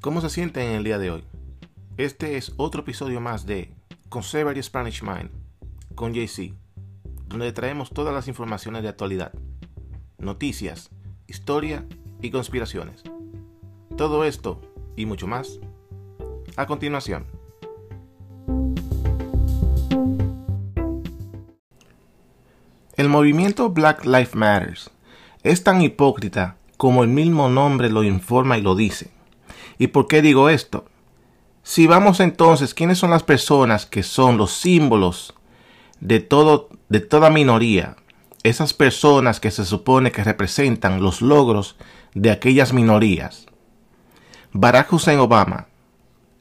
¿Cómo se sienten en el día de hoy? Este es otro episodio más de Conservative Spanish Mind con JC, donde traemos todas las informaciones de actualidad, noticias, historia y conspiraciones. Todo esto y mucho más a continuación. El movimiento Black Lives Matter es tan hipócrita como el mismo nombre lo informa y lo dice. ¿Y por qué digo esto? Si vamos entonces, ¿quiénes son las personas que son los símbolos de, todo, de toda minoría? Esas personas que se supone que representan los logros de aquellas minorías. Barack Hussein Obama,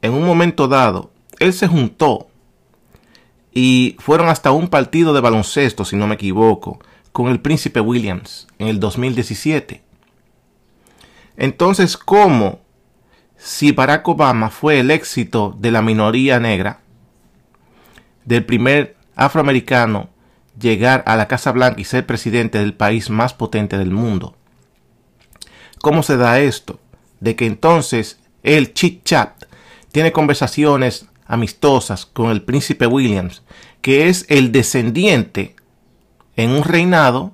en un momento dado, él se juntó y fueron hasta un partido de baloncesto, si no me equivoco, con el príncipe Williams en el 2017. Entonces, ¿cómo si Barack Obama fue el éxito de la minoría negra, del primer afroamericano llegar a la Casa Blanca y ser presidente del país más potente del mundo? ¿Cómo se da esto? De que entonces el chit chat tiene conversaciones amistosas con el príncipe Williams, que es el descendiente en un reinado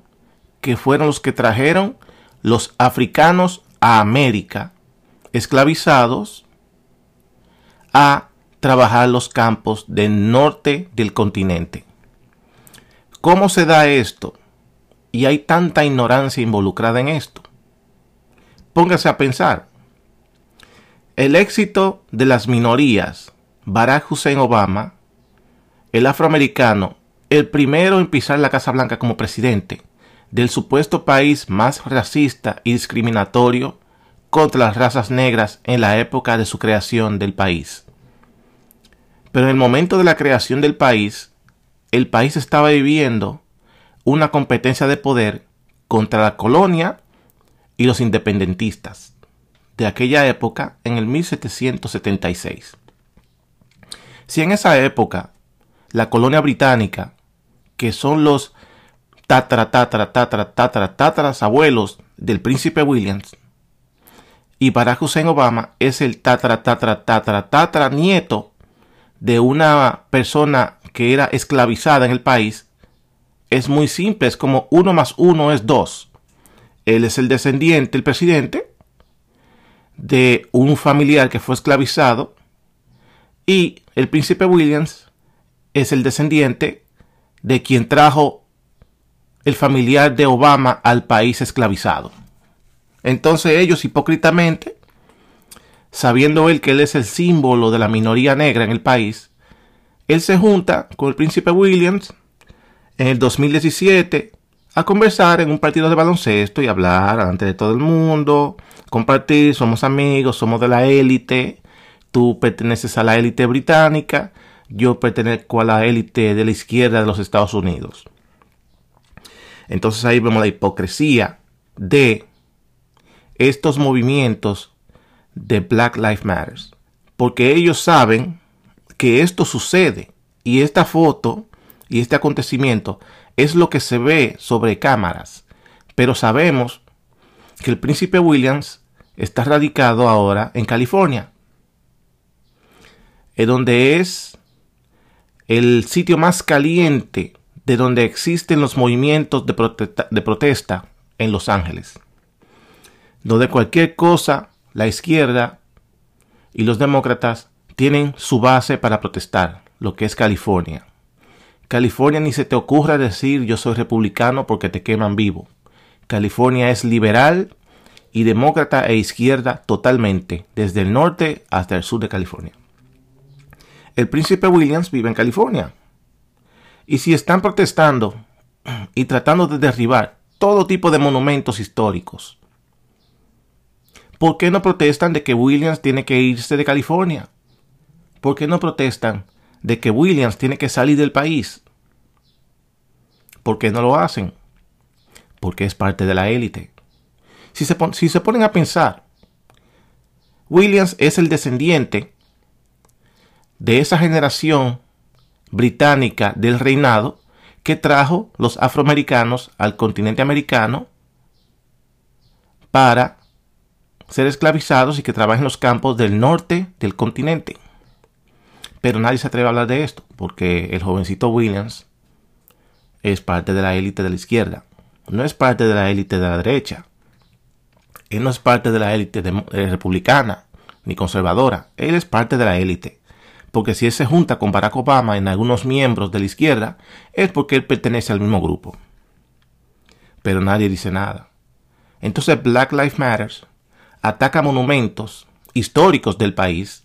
que fueron los que trajeron los africanos a América, esclavizados, a trabajar los campos del norte del continente. ¿Cómo se da esto? Y hay tanta ignorancia involucrada en esto. Póngase a pensar. El éxito de las minorías Barack Hussein Obama, el afroamericano, el primero en pisar la Casa Blanca como presidente del supuesto país más racista y discriminatorio contra las razas negras en la época de su creación del país. Pero en el momento de la creación del país, el país estaba viviendo una competencia de poder contra la colonia y los independentistas de aquella época en el 1776. Si en esa época la colonia británica, que son los tatara, tatara, tatara, tatara, tataras abuelos del príncipe Williams, y Barack Hussein Obama es el tatara, tatara, tatara, tatara nieto de una persona que era esclavizada en el país, es muy simple, es como uno más uno es dos. Él es el descendiente, el presidente, de un familiar que fue esclavizado y el príncipe Williams es el descendiente de quien trajo el familiar de Obama al país esclavizado. Entonces ellos hipócritamente, sabiendo él que él es el símbolo de la minoría negra en el país, él se junta con el príncipe Williams en el 2017 a conversar en un partido de baloncesto y hablar ante todo el mundo, compartir, somos amigos, somos de la élite, tú perteneces a la élite británica, yo pertenezco a la élite de la izquierda de los Estados Unidos. Entonces ahí vemos la hipocresía de estos movimientos de Black Lives Matter. Porque ellos saben que esto sucede y esta foto y este acontecimiento es lo que se ve sobre cámaras. Pero sabemos que el príncipe Williams está radicado ahora en California donde es el sitio más caliente de donde existen los movimientos de, de protesta en Los Ángeles. Donde cualquier cosa, la izquierda y los demócratas tienen su base para protestar, lo que es California. California ni se te ocurra decir yo soy republicano porque te queman vivo. California es liberal y demócrata e izquierda totalmente, desde el norte hasta el sur de California. El príncipe Williams vive en California. Y si están protestando y tratando de derribar todo tipo de monumentos históricos, ¿por qué no protestan de que Williams tiene que irse de California? ¿Por qué no protestan de que Williams tiene que salir del país? ¿Por qué no lo hacen? Porque es parte de la élite. Si se, si se ponen a pensar, Williams es el descendiente de esa generación británica del reinado que trajo los afroamericanos al continente americano para ser esclavizados y que trabajen en los campos del norte del continente. Pero nadie se atreve a hablar de esto, porque el jovencito Williams es parte de la élite de la izquierda, no es parte de la élite de la derecha. Él no es parte de la élite eh, republicana ni conservadora, él es parte de la élite. Porque si él se junta con Barack Obama en algunos miembros de la izquierda, es porque él pertenece al mismo grupo. Pero nadie dice nada. Entonces Black Lives Matter ataca monumentos históricos del país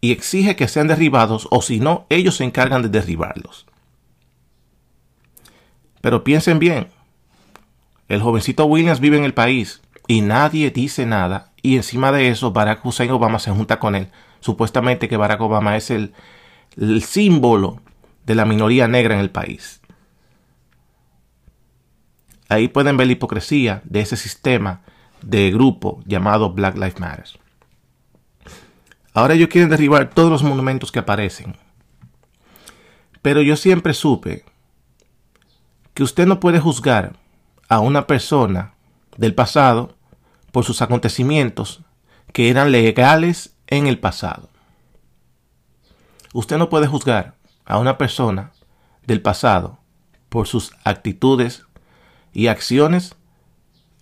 y exige que sean derribados o si no, ellos se encargan de derribarlos. Pero piensen bien, el jovencito Williams vive en el país y nadie dice nada y encima de eso Barack Hussein Obama se junta con él. Supuestamente que Barack Obama es el, el símbolo de la minoría negra en el país. Ahí pueden ver la hipocresía de ese sistema de grupo llamado Black Lives Matter. Ahora ellos quieren derribar todos los monumentos que aparecen. Pero yo siempre supe que usted no puede juzgar a una persona del pasado por sus acontecimientos que eran legales en el pasado. Usted no puede juzgar a una persona del pasado por sus actitudes y acciones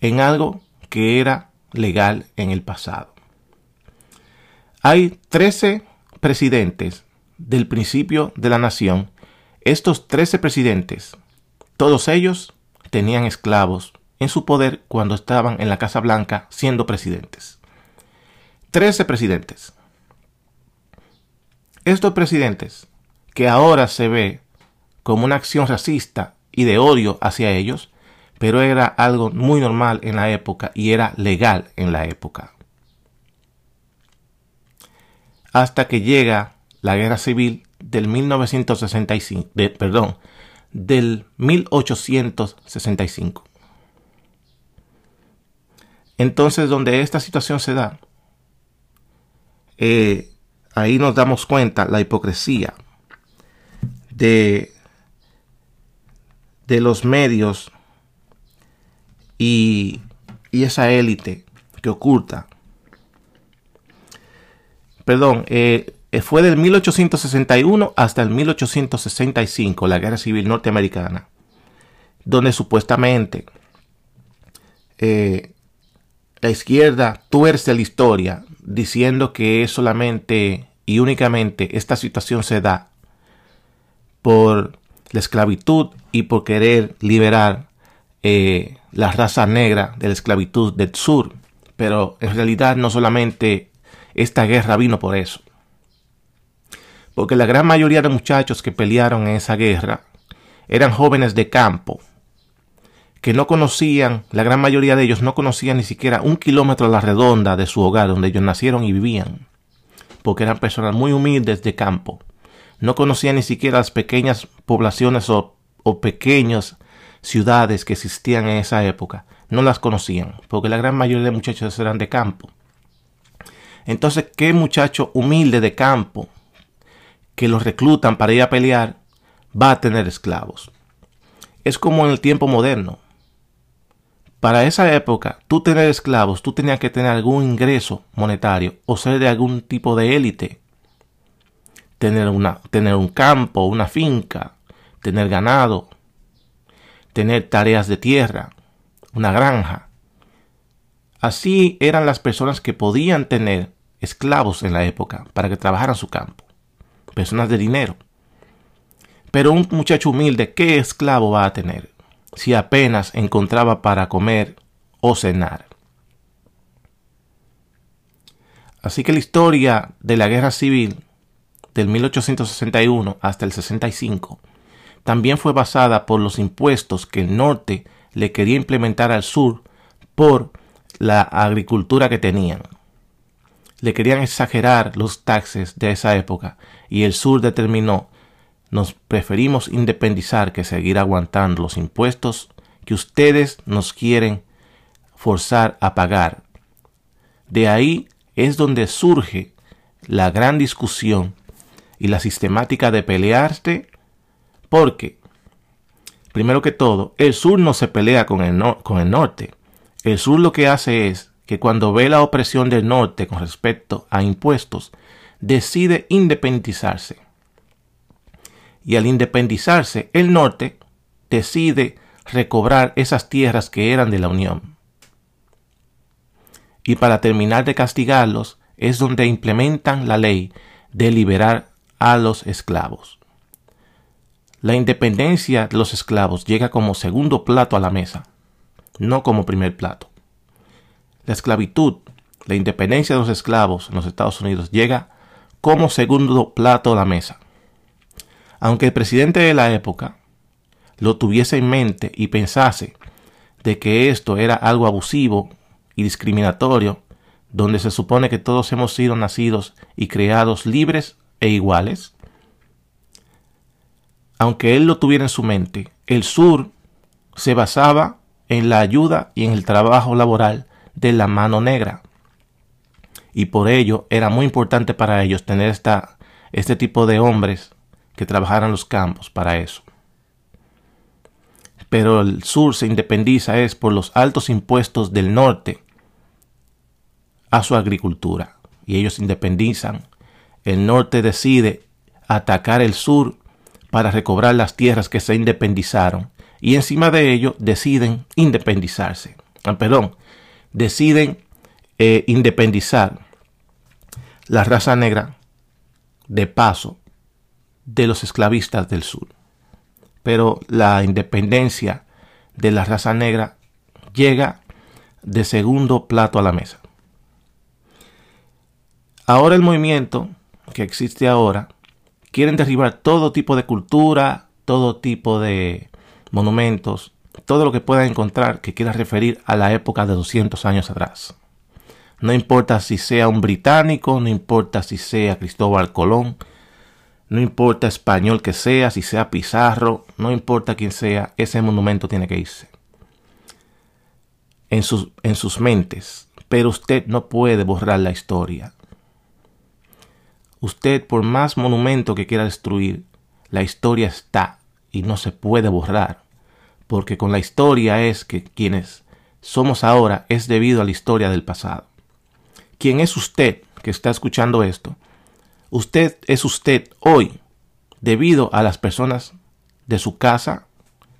en algo que era legal en el pasado. Hay 13 presidentes del principio de la nación. Estos 13 presidentes, todos ellos tenían esclavos en su poder cuando estaban en la Casa Blanca siendo presidentes. 13 presidentes. Estos presidentes, que ahora se ve como una acción racista y de odio hacia ellos, pero era algo muy normal en la época y era legal en la época. Hasta que llega la guerra civil del 1965, perdón, del 1865. Entonces, donde esta situación se da, eh, ahí nos damos cuenta la hipocresía de, de los medios y, esa élite que oculta. Perdón, eh, eh, fue del 1861 hasta el 1865, la Guerra Civil Norteamericana, donde supuestamente eh, la izquierda tuerce la historia diciendo que es solamente y únicamente esta situación se da por la esclavitud y por querer liberar eh, la raza negra de la esclavitud del sur. Pero en realidad no solamente esta guerra vino por eso. Porque la gran mayoría de muchachos que pelearon en esa guerra eran jóvenes de campo, que no conocían, la gran mayoría de ellos no conocían ni siquiera un kilómetro a la redonda de su hogar donde ellos nacieron y vivían, porque eran personas muy humildes de campo. No conocían ni siquiera las pequeñas poblaciones o, o pequeños ciudades que existían en esa época, no las conocían, porque la gran mayoría de muchachos eran de campo. Entonces, ¿qué muchacho humilde de campo que los reclutan para ir a pelear va a tener esclavos? Es como en el tiempo moderno. Para esa época, tú tener esclavos, tú tenías que tener algún ingreso monetario o ser de algún tipo de élite. Tener, una, tener un campo, una finca, tener ganado, tener tareas de tierra, una granja. Así eran las personas que podían tener esclavos en la época para que trabajaran su campo, personas de dinero. Pero un muchacho humilde, ¿qué esclavo va a tener si apenas encontraba para comer o cenar? Así que la historia de la guerra civil del 1861 hasta el 65 también fue basada por los impuestos que el norte le quería implementar al sur por la agricultura que tenían. Le querían exagerar los taxes de esa época y el sur determinó nos preferimos independizar que seguir aguantando los impuestos que ustedes nos quieren forzar a pagar. De ahí es donde surge la gran discusión y la sistemática de pelearse porque, primero que todo, el sur no se pelea con el, el norte. El sur lo que hace es que cuando ve la opresión del norte con respecto a impuestos, decide independizarse. Y al independizarse, el norte decide recobrar esas tierras que eran de la Unión. Y para terminar de castigarlos es donde implementan la ley de liberar a los esclavos. La independencia de los esclavos llega como segundo plato a la mesa, no como primer plato. La esclavitud, la independencia de los esclavos en los Estados Unidos llega como segundo plato a la mesa. Aunque el presidente de la época lo tuviese en mente y pensase de que esto era algo abusivo y discriminatorio, donde se supone que todos hemos sido nacidos y creados libres e iguales? Aunque él lo tuviera en su mente, el sur se basaba en la ayuda y en el trabajo laboral de la mano negra. Y por ello era muy importante para ellos tener esta, este tipo de hombres que trabajaran los campos para eso. Pero el sur se independiza es por los altos impuestos del norte a su agricultura y ellos independizan. El norte decide atacar el sur para recobrar las tierras que se independizaron y encima de ello deciden independizarse. Ah, perdón, deciden eh, independizar la raza negra de paso de los esclavistas del sur. Pero la independencia de la raza negra llega de segundo plato a la mesa. Ahora el movimiento que existe ahora quieren derribar todo tipo de cultura, todo tipo de monumentos, todo lo que puedan encontrar que quiera referir a la época de 200 años atrás. No importa si sea un británico, no importa si sea Cristóbal Colón, no importa español que sea, si sea Pizarro, no importa quién sea, ese monumento tiene que irse. En sus, en sus mentes. Pero usted no puede borrar la historia. Usted, por más monumento que quiera destruir, la historia está y no se puede borrar, porque con la historia es que quienes somos ahora es debido a la historia del pasado. ¿Quién es usted que está escuchando esto? Usted es usted hoy debido a las personas de su casa,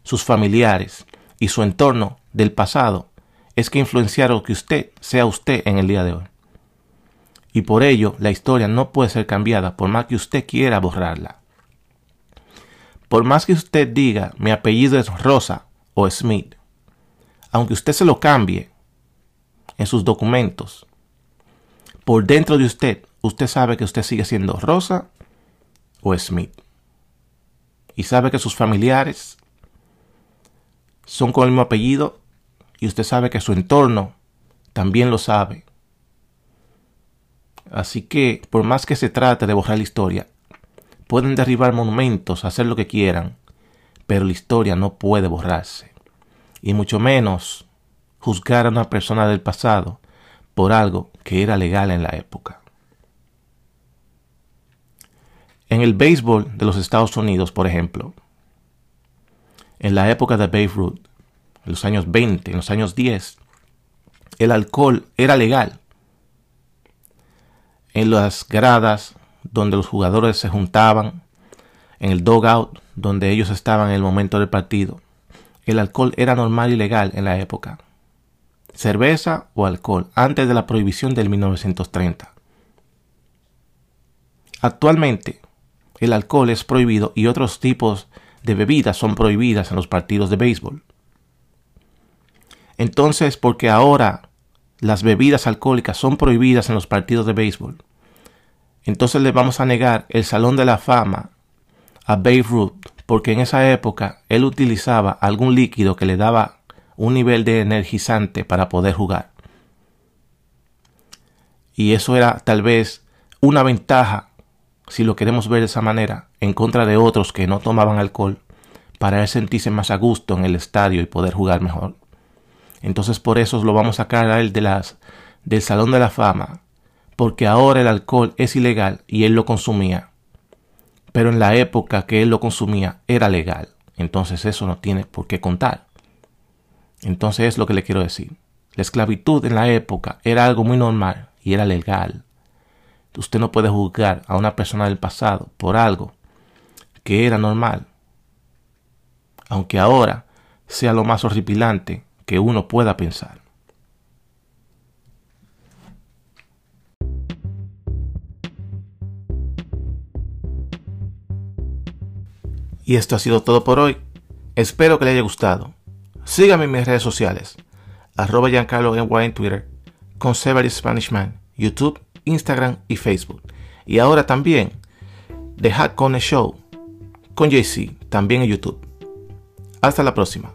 sus familiares y su entorno del pasado es que influenciaron que usted sea usted en el día de hoy y por ello la historia no puede ser cambiada por más que usted quiera borrarla. Por más que usted diga mi apellido es Rosa o Smith, aunque usted se lo cambie en sus documentos, por dentro de usted, usted sabe que usted sigue siendo Rosa o Smith. Y sabe que sus familiares son con el mismo apellido y usted sabe que su entorno también lo sabe Así que, por más que se trate de borrar la historia, pueden derribar monumentos, hacer lo que quieran, pero la historia no puede borrarse. Y mucho menos juzgar a una persona del pasado por algo que era legal en la época. En el béisbol de los Estados Unidos, por ejemplo, en la época de Babe Ruth, en los años 20, en los años 10, el alcohol era legal en las gradas donde los jugadores se juntaban, en el dogout donde ellos estaban en el momento del partido. El alcohol era normal y legal en la época. Cerveza o alcohol antes de la prohibición del 1930. Actualmente, el alcohol es prohibido y otros tipos de bebidas son prohibidas en los partidos de béisbol. Entonces, porque ahora las bebidas alcohólicas son prohibidas en los partidos de béisbol. Entonces le vamos a negar el Salón de la Fama a Babe Ruth porque en esa época él utilizaba algún líquido que le daba un nivel de energizante para poder jugar. Y eso era tal vez una ventaja, si lo queremos ver de esa manera, en contra de otros que no tomaban alcohol, para él sentirse más a gusto en el estadio y poder jugar mejor. Entonces por eso lo vamos a sacar a él de las, del Salón de la Fama, porque ahora el alcohol es ilegal y él lo consumía. Pero en la época que él lo consumía era legal. Entonces eso no tiene por qué contar. Entonces es lo que le quiero decir. La esclavitud en la época era algo muy normal y era legal. Usted no puede juzgar a una persona del pasado por algo que era normal, aunque ahora sea lo más horripilante que uno pueda pensar. Y esto ha sido todo por hoy. Espero que le haya gustado. Sígame en mis redes sociales. Arroba Giancarlo en Twitter. Conservative Spanish Man. YouTube, Instagram y Facebook. Y ahora también The Hack Show con JC, también en YouTube. Hasta la próxima.